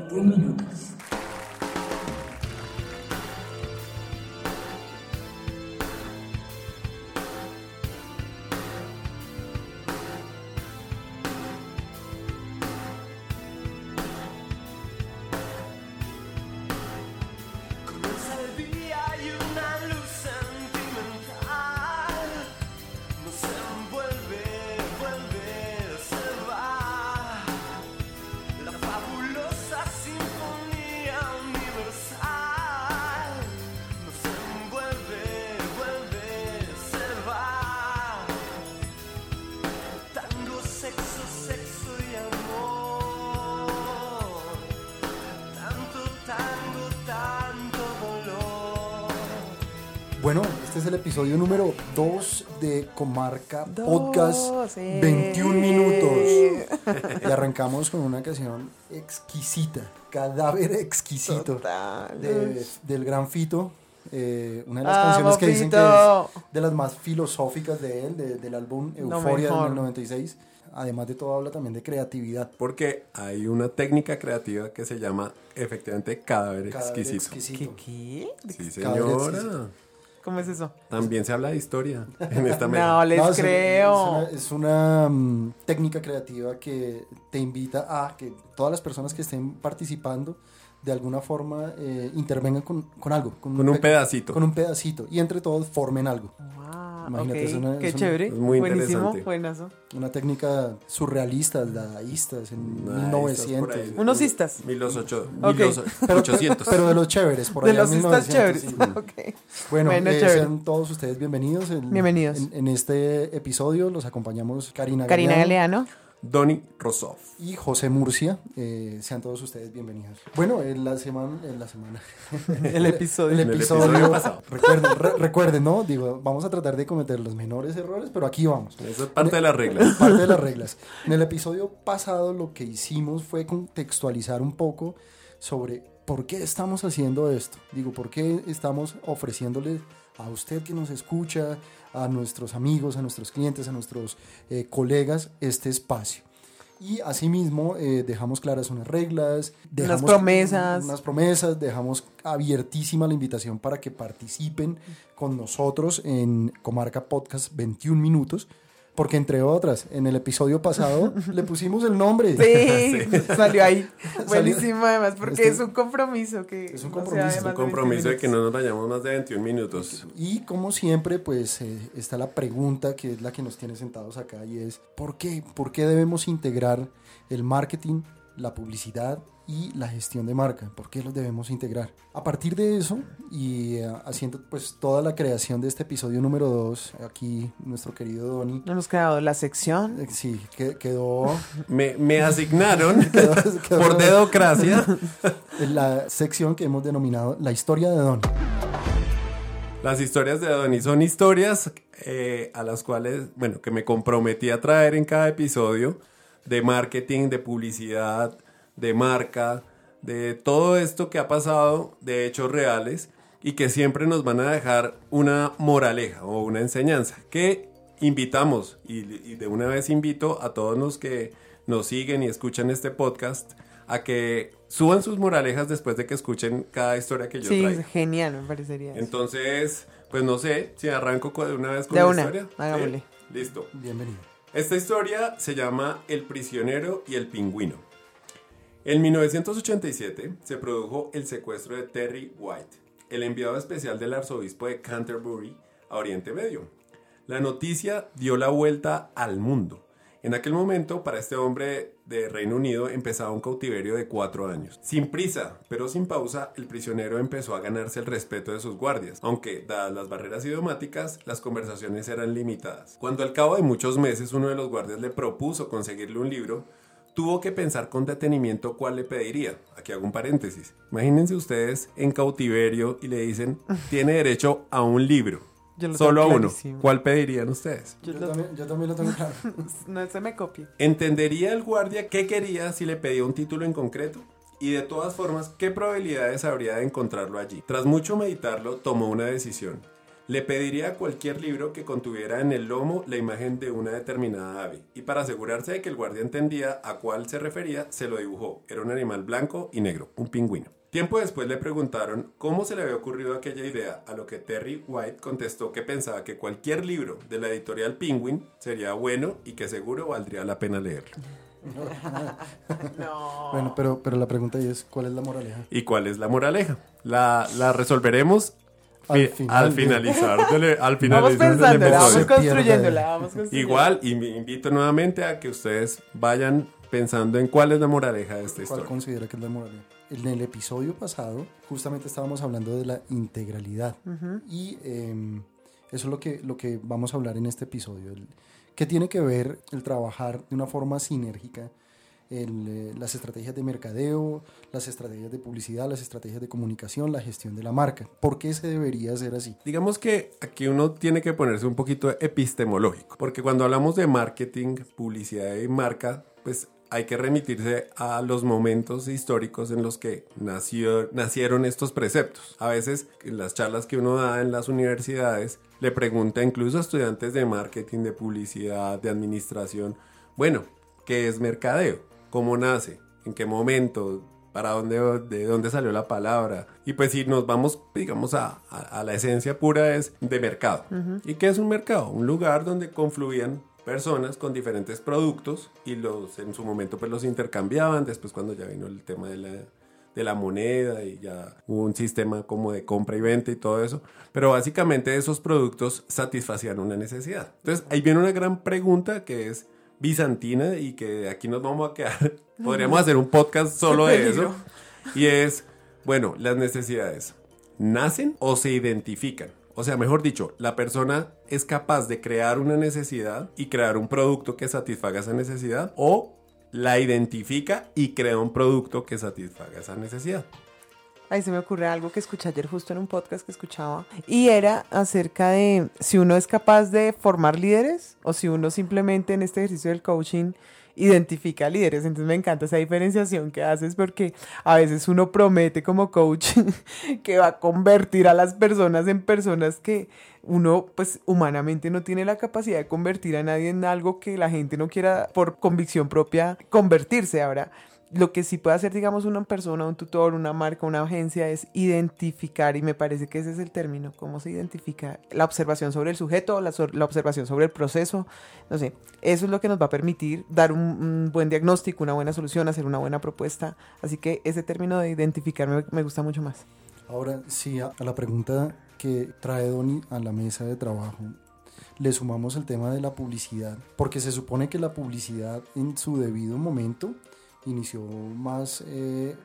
21 Bueno, este es el episodio número 2 de Comarca Dos, Podcast eh. 21 minutos. Y arrancamos con una canción exquisita, cadáver exquisito de- del gran Fito. eh, una de las canciones que dicen que es de las más filosóficas de él, de- del álbum Euforia mejor. del 96. Además de todo habla también de creatividad. Porque hay una técnica creativa que se llama efectivamente cadáver, Cadáver exquisito. exquisito. ¿Qué? qué? Sí, Cadáver señora. ¿Cómo es eso? También se habla de historia en esta mesa. No les No, creo. Es una, es una, mm, técnica creativa que te invita a que todas las personas que estén participando de alguna forma eh, intervengan con, con algo. Con un pe- pedacito. Con un pedacito. Y entre todos formen algo. Wow, Imagínate, ok, es una- Qué es una- chévere. es muy Buenísimo, buenazo. Una técnica surrealista, dadaístas en Nah, 1900. estas por ahí. Unos cistas. Mil los ocho- Ok. mil los ochocientos. Pero de los chéveres, por De allá los en cistas 1900, chéveres. sí. Bueno, Bueno, eh, chévere. sean todos ustedes bienvenidos. En- Bienvenidos. En, en este episodio los acompañamos Karina Karina Galeano. Galeano. Donny Rosoff. y José Murcia. Eh, sean todos ustedes bienvenidos. Bueno, en la semana, en la semana, El episodio. el episodio, pasado. recuerden, re- recuerden, ¿no? Digo, vamos a tratar de cometer los menores errores, pero aquí vamos. Eso es parte de las reglas. Parte de las reglas. En el episodio pasado lo que hicimos fue contextualizar un poco sobre por qué estamos haciendo esto. Digo, por qué estamos ofreciéndole a usted que nos escucha, a nuestros amigos, a nuestros clientes, a nuestros eh, colegas este espacio. Y asimismo eh, dejamos claras unas reglas, dejamos promesas. unas promesas, dejamos abiertísima la invitación para que participen con nosotros en Comarca Podcast 21 minutos, porque entre otras, en el episodio pasado le pusimos el nombre. Sí, salió ahí. Buenísimo, además, porque Este- es un compromiso que. Es un no sea compromiso. de Es un compromiso de que 20 no nos vayamos más de 21 minutos. Y como siempre, pues eh, está la pregunta que es la que nos tiene sentados acá y es, ¿por qué? ¿Por qué debemos integrar el marketing, la publicidad y la gestión de marca? ¿Por qué los debemos integrar? A partir de eso y eh, haciendo pues toda la creación de este episodio número 2, aquí nuestro querido Donny, No hemos quedado la sección. eh, sí, que- quedó Me, me asignaron quedó- quedó por dedocracia en la sección que hemos denominado La historia de Donny. Las historias de Donny son historias eh, a las cuales, bueno, que me comprometí a traer en cada episodio de marketing, de publicidad, de marca, de todo esto que ha pasado, de hechos reales y que siempre nos van a dejar una moraleja o una enseñanza que invitamos y, y de una vez invito a todos los que nos siguen y escuchan este podcast a que suban sus moralejas después de que escuchen cada historia que yo Sí, traigo. genial, me parecería. eso. Entonces, pues no sé si arranco co- de una vez con De la una, historia. hagámosle. ¿Sí? Listo. Bienvenido. Esta historia se llama El prisionero y el pingüino. En 1987 se produjo el secuestro de Terry White, el enviado especial del arzobispo de Canterbury a Oriente Medio. La noticia dio la vuelta al mundo. En aquel momento, para este hombre de Reino Unido empezaba un cautiverio de cuatro años. Sin prisa, pero sin pausa, el prisionero empezó a ganarse el respeto de sus guardias, aunque, dadas las barreras idiomáticas, las conversaciones eran limitadas. Cuando al cabo de muchos meses uno de los guardias le propuso conseguirle un libro, tuvo que pensar con detenimiento cuál le pediría. Aquí hago un paréntesis. Imagínense ustedes en cautiverio y le dicen, tiene derecho a un libro. Yo lo Solo a uno. clarísimo. ¿Cuál pedirían ustedes? Yo Yo, lo- también, yo también lo tengo claro. No se me copie. ¿Entendería el guardia qué quería si le pedía un título en concreto? Y de todas formas, ¿qué probabilidades habría de encontrarlo allí? Tras mucho meditarlo, tomó una decisión. Le pediría cualquier libro que contuviera en el lomo la imagen de una determinada ave. Y para asegurarse de que el guardia entendía a cuál se refería, se lo dibujó. Era un animal blanco y negro, un pingüino. Tiempo después le preguntaron cómo se le había ocurrido aquella idea, a lo que Terry White contestó que pensaba que cualquier libro de la editorial Penguin sería bueno y que seguro valdría la pena leerlo. No. Bueno, pero, pero la pregunta ahí es, ¿cuál es la moraleja? ¿Y cuál es la moraleja? La, la resolveremos Al final finalizar al Vamos finalizar vamos construyéndola, vamos construyéndola. Igual, y me invito nuevamente a que ustedes vayan pensando en cuál es la moraleja de esta ¿Cuál historia. considera que es la moraleja? En el episodio pasado, justamente estábamos hablando de la integralidad. Y eh, eso es lo que, lo que vamos a hablar en este episodio. El- ¿Qué tiene que ver el trabajar de una forma sinérgica? el, eh, las estrategias de mercadeo, las estrategias de publicidad, las estrategias de comunicación, la gestión de la marca. ¿Por qué se debería hacer así? Digamos que aquí uno tiene que ponerse un poquito epistemológico, porque cuando hablamos de marketing, publicidad y marca, pues hay que remitirse a los momentos históricos en los que nació, nacieron estos preceptos. A veces en las charlas que uno da en las universidades le pregunta incluso a estudiantes de marketing, de publicidad, de administración, bueno, ¿qué es mercadeo? ¿Cómo nace? ¿En qué momento? para dónde, de dónde salió la palabra. Y pues si nos vamos, digamos, a, a, a la esencia pura es de mercado. ¿Y qué es un mercado? Un lugar donde confluían personas con diferentes productos y los en su momento pues los intercambiaban. Después cuando ya vino el tema de la, de la moneda y ya hubo un sistema como de compra y venta y todo eso. Pero básicamente esos productos satisfacían una necesidad. Entonces ahí viene una gran pregunta que es bizantina y que aquí nos vamos a quedar. Podríamos hacer un podcast solo de eso. Y es, bueno, las necesidades, ¿nacen o se identifican? O sea, mejor dicho, la persona es capaz de crear una necesidad y crear un producto que satisfaga esa necesidad o la identifica y crea un producto que satisfaga esa necesidad. Ahí se me ocurre algo que escuché ayer justo en un podcast que escuchaba y era acerca de si uno es capaz de formar líderes o si uno simplemente en este ejercicio del coaching identifica líderes. Entonces me encanta esa diferenciación que haces porque a veces uno promete como coach que va a convertir a las personas en personas que uno pues humanamente no tiene la capacidad de convertir a nadie en algo que la gente no quiera por convicción propia convertirse. Ahora, lo que sí puede hacer, digamos, una persona, un tutor, una marca, una agencia es identificar, y me parece que ese es el término, cómo se identifica la observación sobre el sujeto, la, la observación sobre el proceso, no sé, eso es lo que nos va a permitir dar un, un buen diagnóstico, una buena solución, hacer una buena propuesta, así que ese término de identificar me, me gusta mucho más. Ahora, sí, a, a la pregunta que trae Doni a la mesa de trabajo, le sumamos el tema de la publicidad, porque se supone que la publicidad en su debido momento inició más, eh,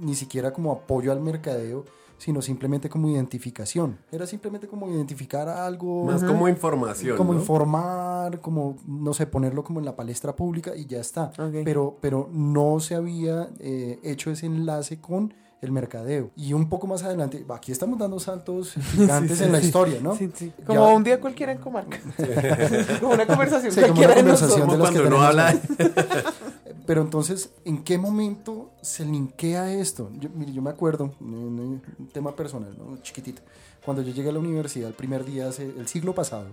ni siquiera como apoyo al mercadeo, sino simplemente como identificación. Era simplemente como identificar algo. Más como información. como ¿no? informar, como, no sé, ponerlo como en la palestra pública y ya está. Pero, pero no se había eh, hecho ese enlace con el mercadeo. Y un poco más adelante, aquí estamos dando saltos gigantes en la historia, ¿no? Sí, sí. Ya- Como un día cualquiera en comarca. como una conversación Sí, como cualquiera una de conversación de las que cuando uno tenemos habla- Pero entonces, ¿en qué momento se linkea esto? Yo, mire, yo me acuerdo, un, tema personal, ¿no? chiquitito. Cuando yo llegué a la universidad el primer día, hace el siglo pasado,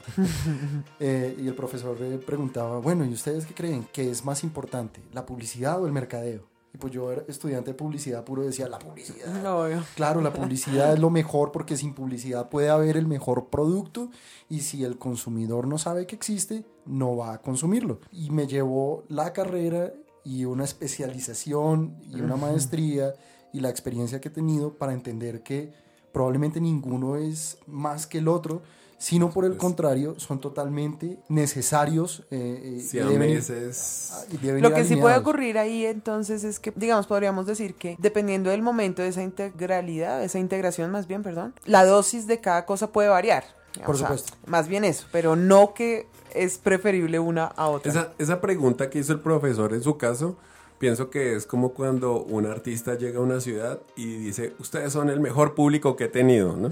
eh, y el profesor eh, preguntaba, bueno, ¿y ustedes qué creen? ¿Qué es más importante, la publicidad o el mercadeo? Y pues yo era estudiante de publicidad puro decía, la publicidad. No, Claro, la publicidad es lo mejor porque sin publicidad puede haber el mejor producto y si el consumidor no sabe que existe, no va a consumirlo. Y me llevó la carrera y una especialización y una maestría y la experiencia que he tenido para entender que probablemente ninguno es más que el otro, sino por el Pues- contrario, son totalmente necesarios. eh, eh, Si y a deben meses... Lo que sí puede ocurrir ahí entonces es que, digamos, podríamos decir que dependiendo del momento de esa integralidad, esa integración más bien, perdón, la dosis de cada cosa puede variar. Por O sea, supuesto. más bien eso, pero no que es preferible una a otra. Esa, esa pregunta que hizo el profesor en su caso, pienso que es como cuando un artista llega a una ciudad y dice, ustedes son el mejor público que he tenido, ¿no?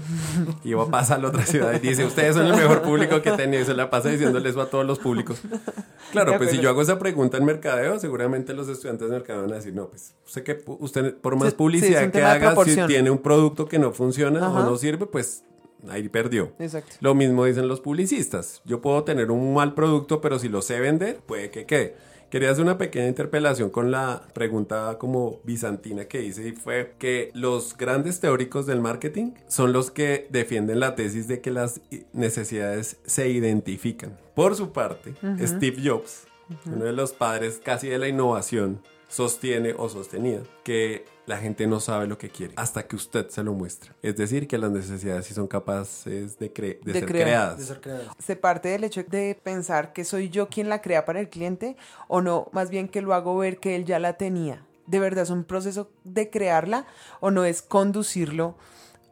Y va pasa a la otra ciudad y dice, ustedes son el mejor público que he tenido y se la pasa diciéndole eso a todos los públicos. Claro, pues si yo hago esa pregunta en mercadeo, seguramente los estudiantes de mercadeo van a decir, no, pues usted que usted por más sí, publicidad que haga, si tiene un producto que no funciona Ajá. o no sirve, pues ahí perdió. Exacto. Lo mismo dicen los publicistas. Yo puedo tener un mal producto, pero si lo sé vender, puede que quede. Quería hacer una pequeña interpelación con la pregunta como bizantina que hice y fue que los grandes teóricos del marketing son los que defienden la tesis de que las necesidades se identifican. Por su parte, Steve Jobs, uno de los padres casi de la innovación, sostiene o sostenía que la gente no sabe lo que quiere hasta que usted se lo muestra. Es decir, que las necesidades sí son capaces de, cre- de De ser crear. creadas. de ser creadas. se parte del hecho de pensar que soy yo quien la crea para el cliente o no, más bien que lo hago ver que él ya la tenía. ¿De verdad es un proceso de crearla o no es conducirlo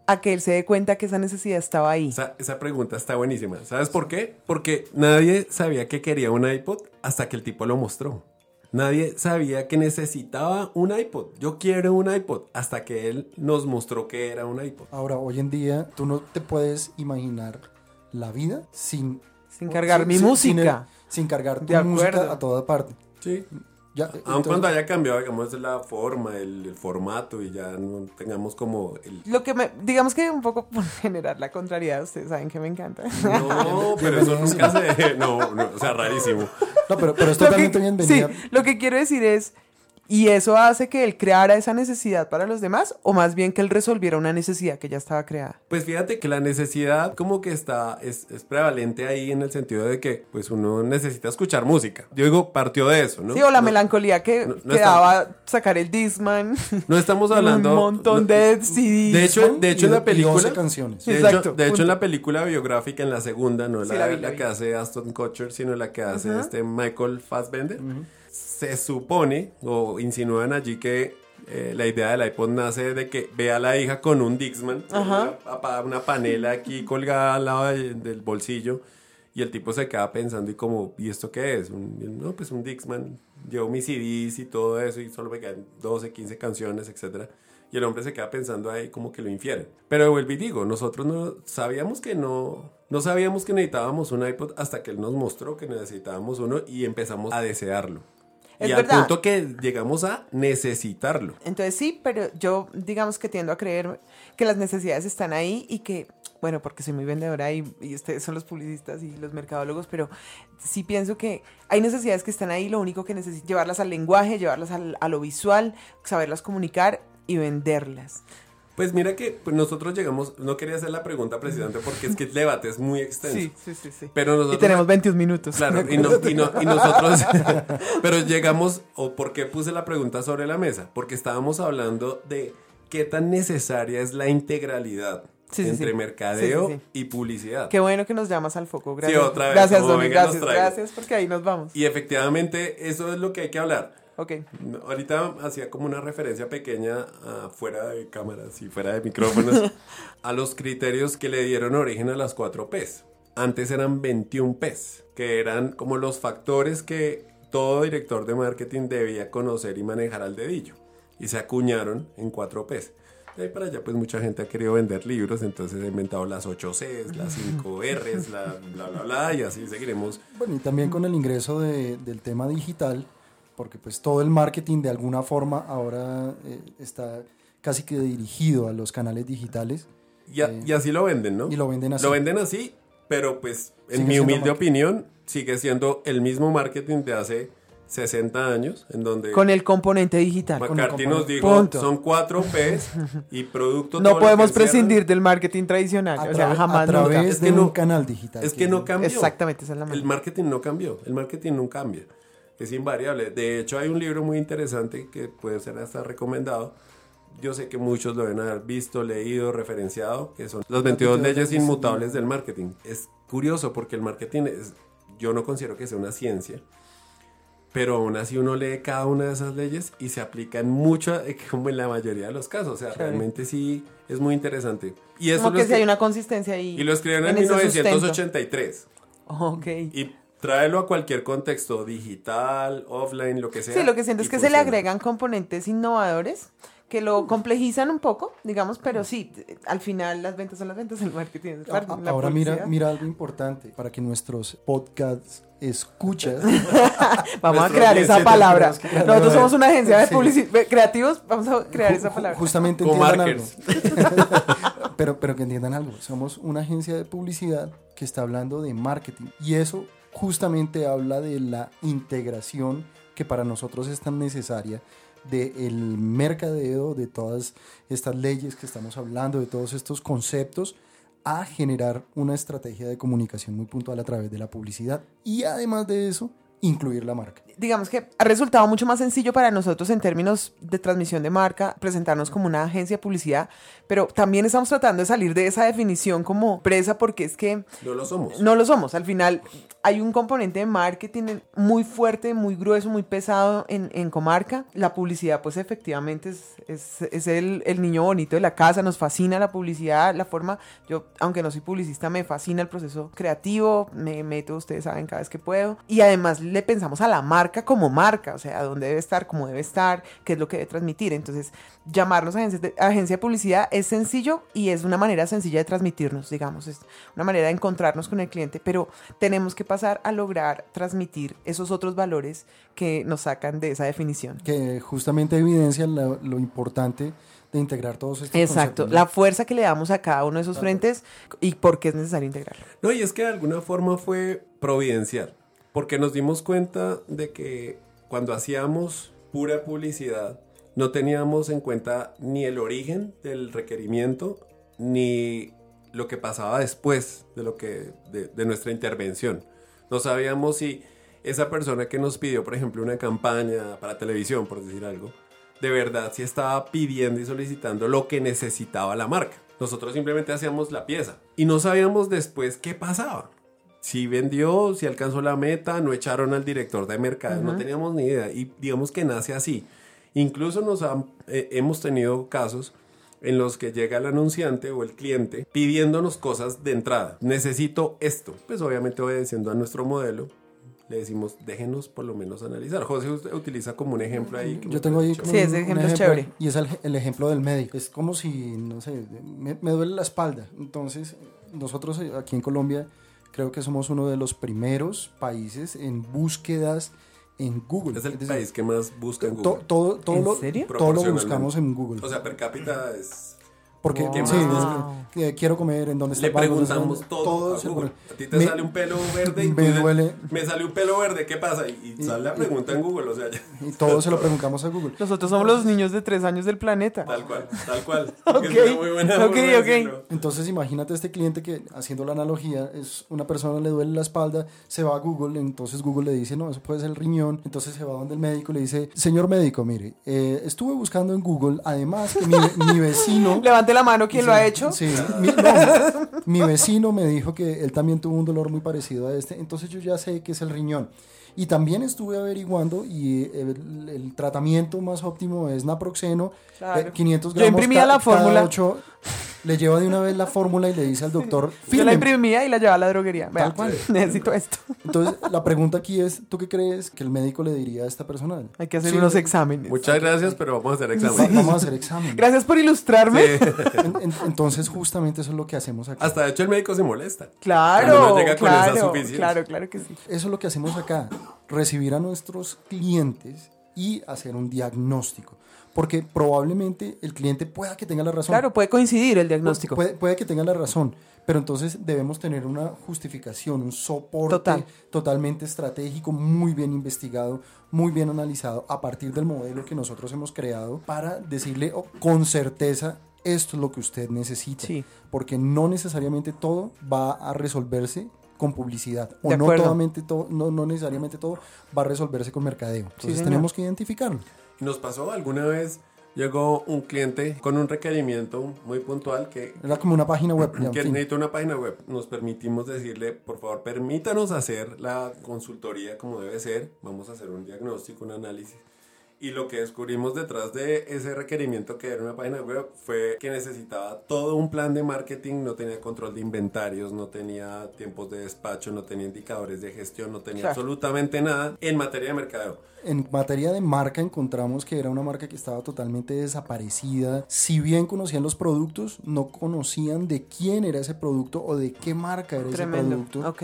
a que él se dé cuenta que esa necesidad estaba ahí? Esa, esa pregunta está buenísima. ¿Sabes por qué? Porque nadie sabía que quería un iPod hasta que el tipo lo mostró. Nadie sabía que necesitaba un iPod. Yo quiero un iPod hasta que él nos mostró que era un iPod. Ahora, hoy en día, tú no te puedes imaginar la vida sin... Sin cargar mi sin- música. Sin, cargar tu De música a toda parte. Sí. Ya, Aun entonces- cuando haya cambiado, digamos, la forma, el, el formato y ya no tengamos como el... Lo que me, digamos que un poco por generar la contrariedad, ustedes saben que me encanta. No, pero eso nunca se... No, no, o sea, rarísimo. No, pero, pero es totalmente bienvenida. Sí, lo que quiero decir es, ¿y eso hace que él creara esa necesidad para los demás? ¿O más bien que él resolviera una necesidad que ya estaba creada? Pues fíjate que la necesidad como que está, es, es prevalente ahí en el sentido de que pues uno necesita escuchar música. Yo digo, partió de eso, ¿no? Sí, o la No- melancolía que, no- no sacar el Discman. No estamos hablando... un montón no- de CDs. De hecho, de hecho Y- en la película... 12 canciones. De, Exacto, hecho, de hecho, en la película biográfica, en la segunda, no Sí, la, la vi, la la vi. que hace Aston Kutcher, sino la que hace este Michael Fassbender, se supone o insinúan allí que eh, la idea del iPod nace de que ve a la hija con un Dixman, Ajá. una, una panela aquí colgada al lado de- del bolsillo, y el tipo se queda pensando y como, ¿y esto qué es? Un- no, pues un Dixman, llevo mis CDs y todo eso, y solo me quedan 12, 15 canciones, etcétera. Y el hombre se queda pensando ahí como que lo infieren. Pero vuelvo y digo, nosotros no sabíamos que no, no sabíamos que necesitábamos un iPod hasta que él nos mostró que necesitábamos uno y empezamos a desearlo. Es y al verdad. punto que llegamos a necesitarlo. Entonces sí, pero yo digamos que tiendo a creer que las necesidades están ahí y que, bueno, porque soy muy vendedora y, y ustedes son los publicistas y los mercadólogos, pero sí pienso que hay necesidades que están ahí, lo único que necesito llevarlas al lenguaje, llevarlas al- a lo visual, saberlas comunicar y venderlas. Pues mira que pues, nosotros llegamos, no quería hacer la pregunta precisamente porque es que el debate es muy extenso. Sí, sí, sí, sí. Pero nosotros y tenemos 21 minutos. Claro, y, no- y no- y nosotros, pero llegamos, o por qué puse la pregunta sobre la mesa, porque estábamos hablando de qué tan necesaria es la integralidad Sí, entre sí. mercadeo Sí, y publicidad. Qué bueno que nos llamas al foco. Gracias. otra vez, Gracias, Domi. venga, Gracias, gracias, porque ahí nos vamos. Y efectivamente eso es lo que hay que hablar. Ok. Ahorita hacía como una referencia pequeña ah, fuera de cámaras y fuera de micrófonos a los criterios que le dieron origen a las 4 Ps. Antes eran 21 Ps, que eran como los factores que todo director de marketing debía conocer y manejar al dedillo. Y se acuñaron en 4 Ps. De ahí para allá, pues mucha gente ha querido vender libros, entonces ha inventado las 8 Cs, las 5 Rs, la bla, bla, bla, y así seguiremos. Bueno, y también con el ingreso de- del tema digital, porque pues todo el marketing de alguna forma ahora eh, está casi que dirigido a los canales digitales. Y, a- y así lo venden, ¿no? Y lo venden así. Lo venden así, pero pues en Sigue mi humilde opinión sigue siendo el mismo marketing de hace 60 años, en donde Con el componente digital. con el McCarthy nos componente. dijo Punto. son 4 Ps y producto No podemos que prescindir del marketing tradicional. A, o sea, jamás a nunca. través Es de que no- un canal digital. Es que no cambió. Exactamente, esa es la El manera. marketing no cambió, el marketing no cambia. Es invariable. De hecho, hay un libro muy interesante que puede ser hasta recomendado. Yo sé que muchos lo deben haber visto, leído, referenciado, que son las 22 leyes inmutables del marketing. Es curioso porque el marketing es, yo no considero que sea una ciencia, pero aún así uno lee cada una de esas leyes y se aplica en mucho, como en la mayoría de los casos. O sea, realmente sí es muy interesante. Y eso Como que si hay una consistencia ahí. y lo escribieron en, sustento. 1983. Ok. Y tráelo a cualquier contexto, digital, offline, lo que sea. Sí, lo que siento es que se le agregan componentes innovadores que lo complejizan un poco, digamos, pero sí, al final las ventas son las ventas, el marketing es el marketing, Ahora mira, mira algo importante para que nuestros podcasts escuchas. Vamos a crear esa palabra. Nosotros somos una agencia de Sí. publicidad creativos, vamos a crear esa palabra. Justamente entiendan algo. Pero, pero que entiendan algo, somos una agencia de publicidad que está hablando de marketing y eso justamente habla de la integración que para nosotros es tan necesaria del mercadeo, de todas estas leyes que estamos hablando, de todos estos conceptos, a generar una estrategia de comunicación muy puntual a través de la publicidad. Y además de eso, incluir la marca. digamos que ha resultado mucho más sencillo para nosotros en términos de transmisión de marca, presentarnos como una agencia de publicidad, pero también estamos tratando de salir de esa definición como empresa porque es que No lo somos. no lo somos. Al final hay un componente de marketing muy fuerte, muy grueso, muy pesado en, en comarca. La publicidad, pues efectivamente es, es, es el, el niño bonito de la casa, nos fascina la publicidad, la forma, yo aunque no soy publicista, me fascina el proceso creativo, me meto, ustedes saben, cada vez que puedo. Y además le pensamos a la marca como marca, o sea, dónde debe estar, cómo debe estar, qué es lo que debe transmitir. Entonces, llamarnos agencia de, agencia de publicidad es sencillo y es una manera sencilla de transmitirnos, digamos, es una manera de encontrarnos con el cliente, pero tenemos que pasar a lograr transmitir esos otros valores que nos sacan de esa definición. Que justamente evidencian lo, lo importante de integrar todos estos Exacto, conceptos, la fuerza que le damos a cada uno de esos frentes y por qué es necesario integrarlo. No, y es que de alguna forma fue providencial, porque nos dimos cuenta de que cuando hacíamos pura publicidad, no teníamos en cuenta ni el origen del requerimiento, ni lo que pasaba después de, lo que, de, nuestra intervención. No sabíamos si esa persona que nos pidió, por ejemplo, una campaña para televisión, por decir algo, de verdad si estaba pidiendo y solicitando lo que necesitaba la marca. Nosotros simplemente hacíamos la pieza y no sabíamos después qué pasaba. Si vendió, si alcanzó la meta, no echaron al director de mercado, no teníamos ni idea. Y digamos que nace así. Incluso nos han- eh, hemos tenido casos en los que llega el anunciante o el cliente pidiéndonos cosas de entrada. Necesito esto. Pues obviamente obedeciendo a nuestro modelo, le decimos, déjenos por lo menos analizar. José usted utiliza como un ejemplo ahí. que Yo tengo ahí como Sí, ese ejemplo es chévere. Y es el, el ejemplo del médico. Es como si, no sé, me, me duele la espalda. Entonces, nosotros eh, aquí en Colombia creo que somos uno de los primeros países en búsquedas en Google. Es el decir, país que más busca en to- Google. todo, todo, ¿En lo, serio? todo lo buscamos en Google. O sea, per cápita es... Porque Wow. sí, Wow. es que quiero comer en dónde está Le preguntamos todo, a Google. pre- A ti te Me- sale un pelo verde y tú me duele. Me sale un pelo verde, ¿qué pasa? Y, y sale la pregunta en Google, o sea, ya- Y todo se lo preguntamos a Google. Nosotros somos los niños de tres años del planeta. tal cual, tal cual. Ok, Es muy buena ok, forma de ok. decirlo. Entonces imagínate este cliente que, haciendo la analogía, es una persona le duele la espalda, se va a Google, entonces Google le dice, no, eso puede ser el riñón, entonces se va donde el médico y le dice, señor médico, mire, eh, estuve buscando en Google, además que mi, mi vecino... Levante la mano quien lo ha hecho. Sí, mi, no, mi vecino me dijo que él también tuvo un dolor muy parecido a este, entonces yo ya sé que es el riñón. Y también estuve averiguando y el, el tratamiento más óptimo es naproxeno, Claro. eh, 500 Yo gramos imprimía la fórmula. ocho. Le lleva de una vez la fórmula y le dice al doctor, Yo la imprimía y la llevaba a la droguería. Vea, Tal cual. necesito esto. Entonces, la pregunta aquí es, ¿tú qué crees que el médico le diría a esta persona? Hay que hacer Sí, unos exámenes. Muchas gracias, pero vamos a hacer va- examen. Vamos a hacer examen. Gracias por ilustrarme. En- en- entonces, justamente eso es lo que hacemos aquí. Hasta de hecho el médico se molesta. Claro, no llega con esa claro, suficiencia. claro, claro que sí. Eso es lo que hacemos acá, recibir a nuestros clientes y hacer un diagnóstico. Porque probablemente el cliente pueda que tenga la razón. Claro, puede coincidir el diagnóstico. Puede, puede que tenga la razón, pero entonces debemos tener una justificación, un soporte Total. totalmente estratégico, muy bien investigado, muy bien analizado a partir del modelo que nosotros hemos creado para decirle oh, con certeza esto es lo que usted necesita. Sí. Porque no necesariamente todo va a resolverse con publicidad o De no, acuerdo. totalmente todo, no, no necesariamente todo va a resolverse con mercadeo. Entonces tenemos que identificarlo. Nos pasó alguna vez, llegó un cliente con un requerimiento muy puntual que, Era como una página web. ya, en que fin. necesita una página web. Nos permitimos decirle, por favor, permítanos hacer la consultoría como debe ser. Vamos a hacer un diagnóstico, un análisis. Y lo que descubrimos detrás de ese requerimiento que era una página web fue que necesitaba todo un plan de marketing, no tenía control de inventarios, no tenía tiempos de despacho, no tenía indicadores de gestión, no tenía Claro. absolutamente nada en materia de mercadeo. En materia de marca encontramos que era una marca que estaba totalmente desaparecida. Si bien conocían los productos, no conocían de quién era ese producto o de qué marca era ese Tremendo. producto. Ok.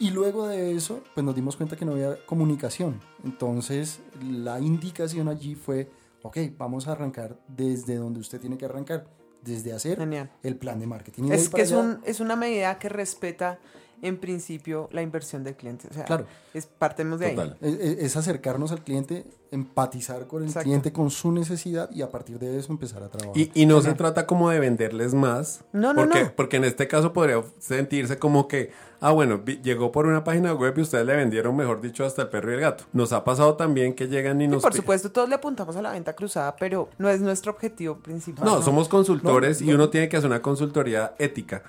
Y luego de eso, pues nos dimos cuenta que no había comunicación. Entonces, la indicación allí fue, ok, vamos a arrancar desde donde usted tiene que arrancar, desde hacer Genial. el plan de marketing. Y Es que es, un, es una medida que respeta en principio la inversión del cliente. O sea, Claro. es, partemos de Total. ahí. Es, acercarnos al cliente, empatizar con el Exacto. cliente, con su necesidad y a partir de eso empezar a trabajar. Y, y no se trata como de venderles más. No, no, porque, no. Porque en este caso podría sentirse como que, ah, bueno, vi- llegó por una página web y ustedes le vendieron, mejor dicho, hasta el perro y el gato. Nos ha pasado también que llegan y Y nos... por supuesto, todos le apuntamos a la venta cruzada, pero no es nuestro objetivo principal. No, somos consultores No, y no. uno tiene que hacer una consultoría ética.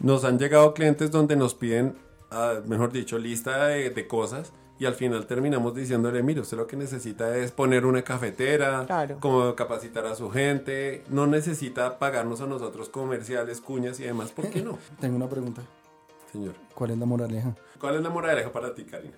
Nos han llegado clientes donde nos piden, ah, mejor dicho, lista de, de cosas y al final terminamos diciéndole, mire, usted lo que necesita es poner una cafetera, Claro. como capacitar a su gente, no necesita pagarnos a nosotros comerciales, cuñas y demás, ¿por qué no, Tengo una pregunta. señor? ¿Cuál es la moraleja? ¿Cuál es la moraleja para ti, Karina?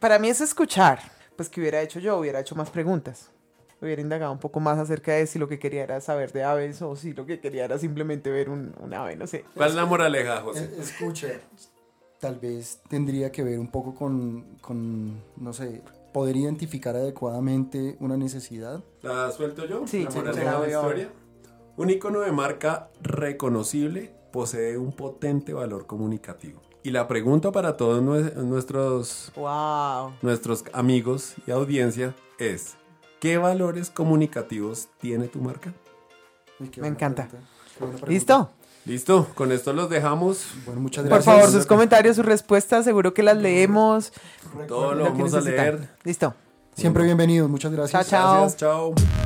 Para mí es escuchar. Pues que hubiera hecho yo, hubiera hecho más preguntas. Hubiera indagado un poco más acerca de si lo que quería era saber de aves o si lo que quería era simplemente ver un, un ave, no sé. ¿Cuál es la moraleja, José? Escucha, tal vez tendría que ver un poco con, con, no sé, poder identificar adecuadamente una necesidad. ¿La suelto yo? Sí, la sí, moraleja la de la historia. Un icono de marca reconocible posee un potente valor comunicativo. Y la pregunta para todos nue- nuestros, ¡Wow! nuestros amigos y audiencia es, ¿qué valores comunicativos tiene tu marca? Me encanta. ¿Listo? Listo, con esto los dejamos. Bueno, muchas Por gracias. favor, sus comentarios, sus respuestas, seguro que las leemos. Todo lo Lo que vamos a necesitan. leer. Listo. Siempre bienvenidos, muchas gracias. Chao, chao. Gracias, chao.